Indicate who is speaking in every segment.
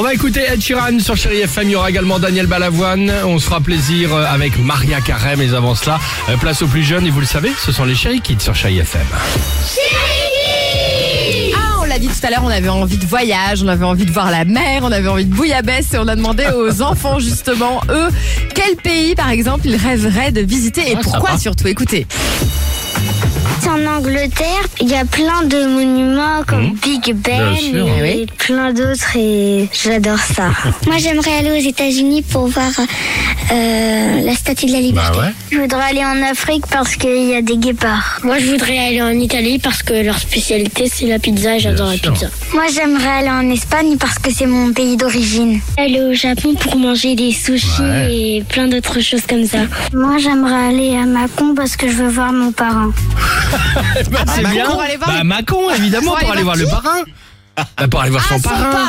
Speaker 1: va écouter Ed Sheeran sur Chéri FM. Il y aura également Daniel Balavoine. On se fera plaisir euh, avec Maria Carême. Mais avant cela, euh, place aux plus jeunes. Et vous le savez, ce sont les Chéri Kids sur Chéri FM.
Speaker 2: Ah, on l'a dit tout à l'heure, on avait envie de voyage, on avait envie de voir la mer, on avait envie de bouillabaisse et on a demandé aux enfants justement, eux, quel pays par exemple ils rêveraient de visiter et
Speaker 1: Ah,
Speaker 2: pourquoi surtout? Écoutez.
Speaker 3: En Angleterre, il y a plein de monuments comme Big Ben
Speaker 1: sûr.
Speaker 3: et plein d'autres et j'adore ça. Moi, j'aimerais aller aux États-Unis pour voir euh, la Statue de la Liberté.
Speaker 1: Bah ouais.
Speaker 3: Je voudrais aller en Afrique parce qu'il y a des guépards.
Speaker 4: Moi, je voudrais aller en Italie parce que leur spécialité, c'est la pizza et j'adore la
Speaker 1: sûr.
Speaker 4: pizza.
Speaker 3: Moi, j'aimerais aller en Espagne parce que c'est mon pays d'origine.
Speaker 4: Aller au Japon pour manger des sushis
Speaker 1: Ouais.
Speaker 4: et plein d'autres choses comme ça.
Speaker 3: Moi, j'aimerais aller à Macon parce que je veux voir mon parent.
Speaker 1: Bah, c'est bien.
Speaker 2: pour aller voir
Speaker 1: Bah,
Speaker 2: le-
Speaker 1: Macon, évidemment, pour, aller voir le parrain. Bah, pour aller voir son,
Speaker 2: Ah, son
Speaker 1: parrain.
Speaker 2: parrain.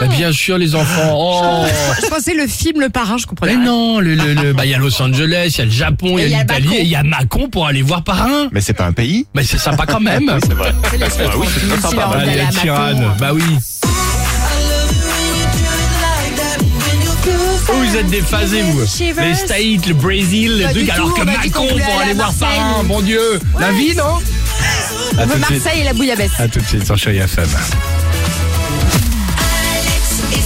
Speaker 1: Bah, bien sûr, les enfants. Oh.
Speaker 2: Je pensais le film Le Parrain, je comprenais.
Speaker 1: Mais
Speaker 2: rien.
Speaker 1: non, le, le, le- bah, il y a Los Angeles, il y a le Japon, il y a l'Italie, et il y a Macon pour aller voir parrain.
Speaker 5: Mais c'est pas un pays
Speaker 1: Mais c'est sympa quand même.
Speaker 5: C'est vrai.
Speaker 2: C'est les
Speaker 5: Ah oui, c'est très sympa.
Speaker 1: Allez. Bah oui. Oh, vous êtes déphasés, vous.
Speaker 2: Shivers.
Speaker 1: Les States, le Brésil,
Speaker 2: Pas
Speaker 1: trucs,
Speaker 2: du
Speaker 1: alors
Speaker 2: tout,
Speaker 1: que
Speaker 2: on a dit qu'on
Speaker 1: Macon
Speaker 2: voulait
Speaker 1: pour
Speaker 2: aller
Speaker 1: aller
Speaker 2: à
Speaker 1: voir
Speaker 2: Marseille.
Speaker 1: parrain, mon Dieu. La vie, non?
Speaker 2: On veut Marseille suite. et la bouillabaisse.
Speaker 1: A tout de suite sur Chérie FM. Alex et